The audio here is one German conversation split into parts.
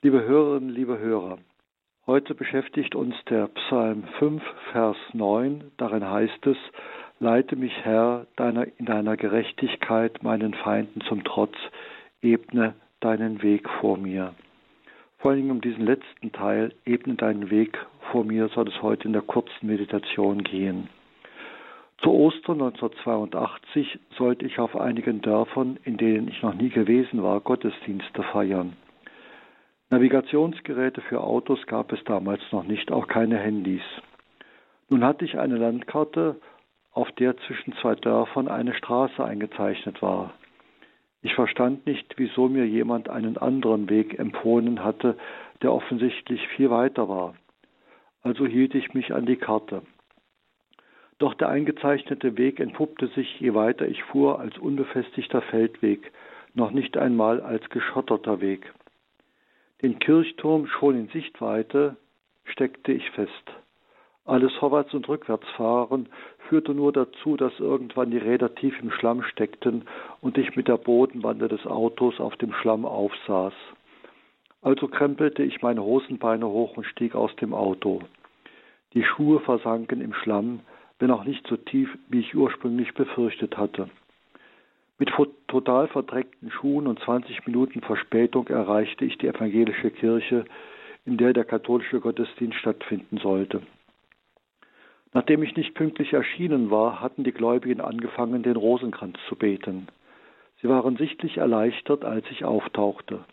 Liebe Hörerinnen, liebe Hörer, heute beschäftigt uns der Psalm 5, Vers 9. Darin heißt es, Leite mich, Herr, deiner, in deiner Gerechtigkeit meinen Feinden zum Trotz, ebne deinen Weg vor mir. Vor allem um diesen letzten Teil, ebne deinen Weg vor mir, soll es heute in der kurzen Meditation gehen. Zu Ostern 1982 sollte ich auf einigen Dörfern, in denen ich noch nie gewesen war, Gottesdienste feiern. Navigationsgeräte für Autos gab es damals noch nicht, auch keine Handys. Nun hatte ich eine Landkarte, auf der zwischen zwei Dörfern eine Straße eingezeichnet war. Ich verstand nicht, wieso mir jemand einen anderen Weg empfohlen hatte, der offensichtlich viel weiter war. Also hielt ich mich an die Karte. Doch der eingezeichnete Weg entpuppte sich, je weiter ich fuhr, als unbefestigter Feldweg, noch nicht einmal als geschotterter Weg. Den Kirchturm schon in Sichtweite steckte ich fest. Alles Vorwärts- und Rückwärtsfahren führte nur dazu, dass irgendwann die Räder tief im Schlamm steckten und ich mit der Bodenwande des Autos auf dem Schlamm aufsaß. Also krempelte ich meine Hosenbeine hoch und stieg aus dem Auto. Die Schuhe versanken im Schlamm, wenn auch nicht so tief, wie ich ursprünglich befürchtet hatte. Mit total verdreckten Schuhen und 20 Minuten Verspätung erreichte ich die evangelische Kirche, in der der katholische Gottesdienst stattfinden sollte. Nachdem ich nicht pünktlich erschienen war, hatten die Gläubigen angefangen, den Rosenkranz zu beten. Sie waren sichtlich erleichtert, als ich auftauchte.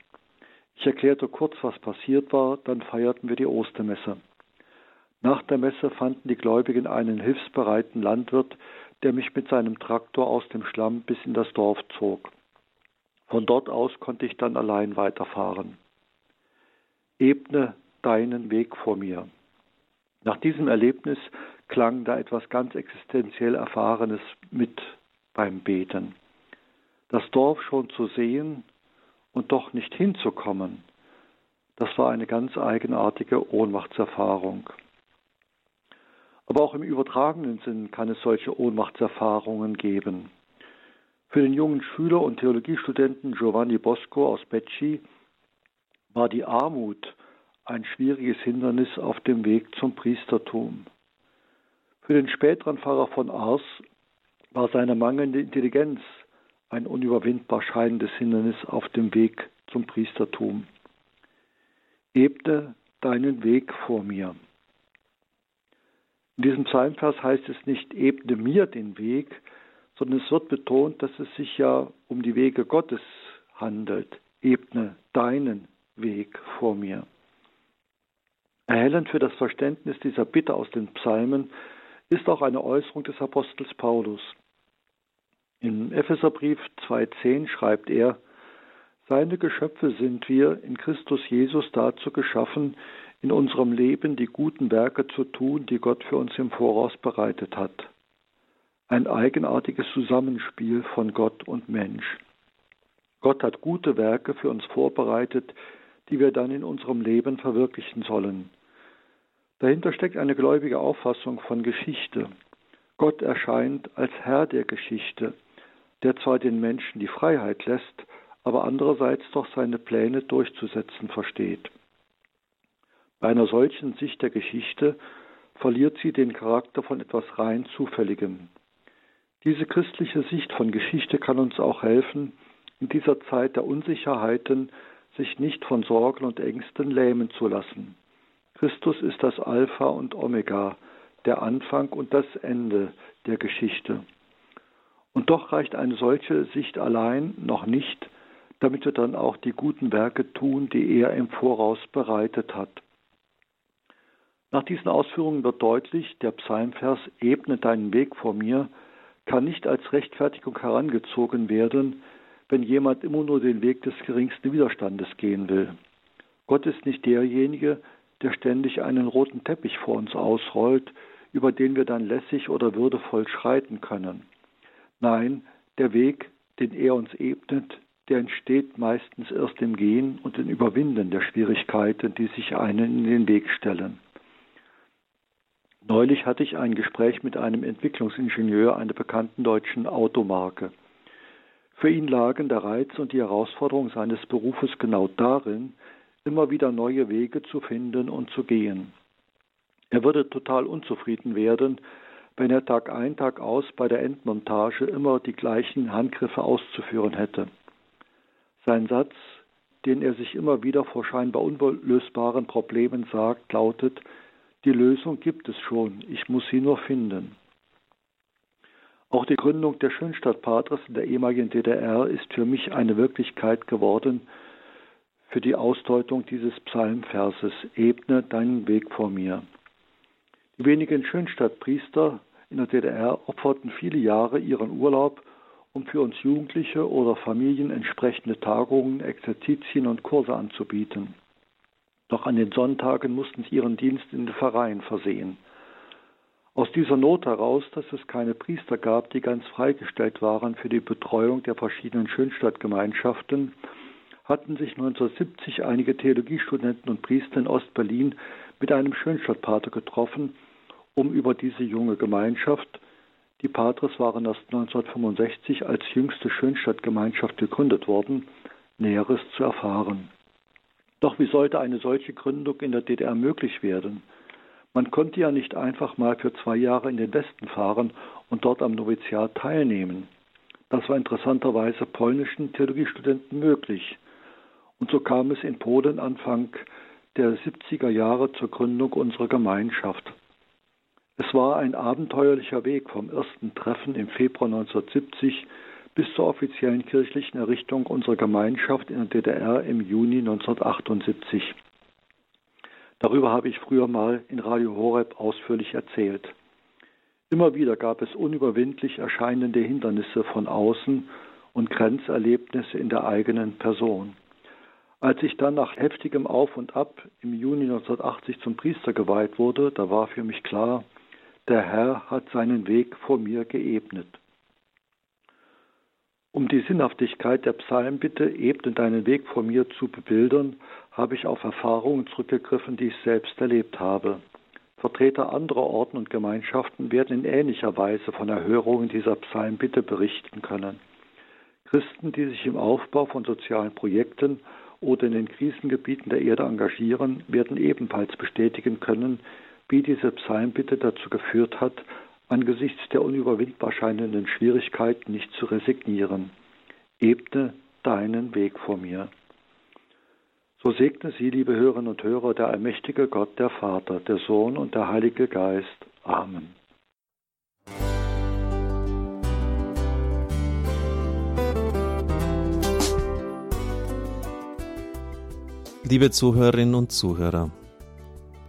Ich erklärte kurz, was passiert war, dann feierten wir die Ostermesse. Nach der Messe fanden die Gläubigen einen hilfsbereiten Landwirt, der mich mit seinem Traktor aus dem Schlamm bis in das Dorf zog. Von dort aus konnte ich dann allein weiterfahren. Ebne deinen Weg vor mir. Nach diesem Erlebnis klang da etwas ganz existenziell Erfahrenes mit beim Beten. Das Dorf schon zu sehen und doch nicht hinzukommen, das war eine ganz eigenartige Ohnmachtserfahrung. Aber auch im übertragenen Sinn kann es solche Ohnmachtserfahrungen geben. Für den jungen Schüler und Theologiestudenten Giovanni Bosco aus Becci war die Armut ein schwieriges Hindernis auf dem Weg zum Priestertum. Für den späteren Pfarrer von Ars war seine mangelnde Intelligenz ein unüberwindbar scheinendes Hindernis auf dem Weg zum Priestertum. Ebne deinen Weg vor mir. In diesem Psalmvers heißt es nicht, ebne mir den Weg, sondern es wird betont, dass es sich ja um die Wege Gottes handelt. Ebne deinen Weg vor mir. Erhellend für das Verständnis dieser Bitte aus den Psalmen ist auch eine Äußerung des Apostels Paulus. Im Epheserbrief 2.10 schreibt er, Seine Geschöpfe sind wir in Christus Jesus dazu geschaffen, in unserem Leben die guten Werke zu tun, die Gott für uns im Voraus bereitet hat. Ein eigenartiges Zusammenspiel von Gott und Mensch. Gott hat gute Werke für uns vorbereitet, die wir dann in unserem Leben verwirklichen sollen. Dahinter steckt eine gläubige Auffassung von Geschichte. Gott erscheint als Herr der Geschichte, der zwar den Menschen die Freiheit lässt, aber andererseits doch seine Pläne durchzusetzen versteht. Bei einer solchen Sicht der Geschichte verliert sie den Charakter von etwas rein Zufälligem. Diese christliche Sicht von Geschichte kann uns auch helfen, in dieser Zeit der Unsicherheiten sich nicht von Sorgen und Ängsten lähmen zu lassen. Christus ist das Alpha und Omega, der Anfang und das Ende der Geschichte. Und doch reicht eine solche Sicht allein noch nicht, damit wir dann auch die guten Werke tun, die er im Voraus bereitet hat. Nach diesen Ausführungen wird deutlich, der Psalmvers Ebne deinen Weg vor mir kann nicht als Rechtfertigung herangezogen werden, wenn jemand immer nur den Weg des geringsten Widerstandes gehen will. Gott ist nicht derjenige, der ständig einen roten Teppich vor uns ausrollt, über den wir dann lässig oder würdevoll schreiten können. Nein, der Weg, den er uns ebnet, der entsteht meistens erst im Gehen und im Überwinden der Schwierigkeiten, die sich einen in den Weg stellen. Neulich hatte ich ein Gespräch mit einem Entwicklungsingenieur einer bekannten deutschen Automarke. Für ihn lagen der Reiz und die Herausforderung seines Berufes genau darin, immer wieder neue Wege zu finden und zu gehen. Er würde total unzufrieden werden, wenn er Tag ein, Tag aus bei der Endmontage immer die gleichen Handgriffe auszuführen hätte. Sein Satz, den er sich immer wieder vor scheinbar unlösbaren Problemen sagt, lautet, die Lösung gibt es schon, ich muss sie nur finden. Auch die Gründung der Schönstadt-Patres in der ehemaligen DDR ist für mich eine Wirklichkeit geworden für die Ausdeutung dieses Psalmverses, Ebne deinen Weg vor mir. Die wenigen Schönstadtpriester in der DDR opferten viele Jahre ihren Urlaub, um für uns Jugendliche oder Familien entsprechende Tagungen, Exerzitien und Kurse anzubieten. Doch an den Sonntagen mussten sie ihren Dienst in den Verein versehen. Aus dieser Not heraus, dass es keine Priester gab, die ganz freigestellt waren für die Betreuung der verschiedenen Schönstadtgemeinschaften, hatten sich 1970 einige Theologiestudenten und Priester in Ostberlin mit einem Schönstadtpater getroffen, um über diese junge Gemeinschaft, die Patres waren erst 1965 als jüngste Schönstadtgemeinschaft gegründet worden, Näheres zu erfahren. Doch wie sollte eine solche Gründung in der DDR möglich werden? Man konnte ja nicht einfach mal für zwei Jahre in den Westen fahren und dort am Noviziat teilnehmen. Das war interessanterweise polnischen Theologiestudenten möglich. Und so kam es in Polen Anfang der 70er Jahre zur Gründung unserer Gemeinschaft. Es war ein abenteuerlicher Weg vom ersten Treffen im Februar 1970 bis zur offiziellen kirchlichen Errichtung unserer Gemeinschaft in der DDR im Juni 1978. Darüber habe ich früher mal in Radio Horeb ausführlich erzählt. Immer wieder gab es unüberwindlich erscheinende Hindernisse von außen und Grenzerlebnisse in der eigenen Person. Als ich dann nach heftigem Auf und Ab im Juni 1980 zum Priester geweiht wurde, da war für mich klar, der Herr hat seinen Weg vor mir geebnet. Um die Sinnhaftigkeit der Psalmbitte ebne deinen Weg vor mir zu bebildern, habe ich auf Erfahrungen zurückgegriffen, die ich selbst erlebt habe. Vertreter anderer Orten und Gemeinschaften werden in ähnlicher Weise von Erhörungen dieser Psalmbitte berichten können. Christen, die sich im Aufbau von sozialen Projekten oder in den Krisengebieten der Erde engagieren, werden ebenfalls bestätigen können, wie diese Psalmbitte dazu geführt hat, angesichts der unüberwindbar scheinenden Schwierigkeiten nicht zu resignieren. Ebne deinen Weg vor mir. So segne Sie, liebe Hörerinnen und Hörer, der allmächtige Gott, der Vater, der Sohn und der Heilige Geist. Amen. Liebe Zuhörerinnen und Zuhörer,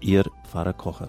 Ihr Pfarrer Kocher.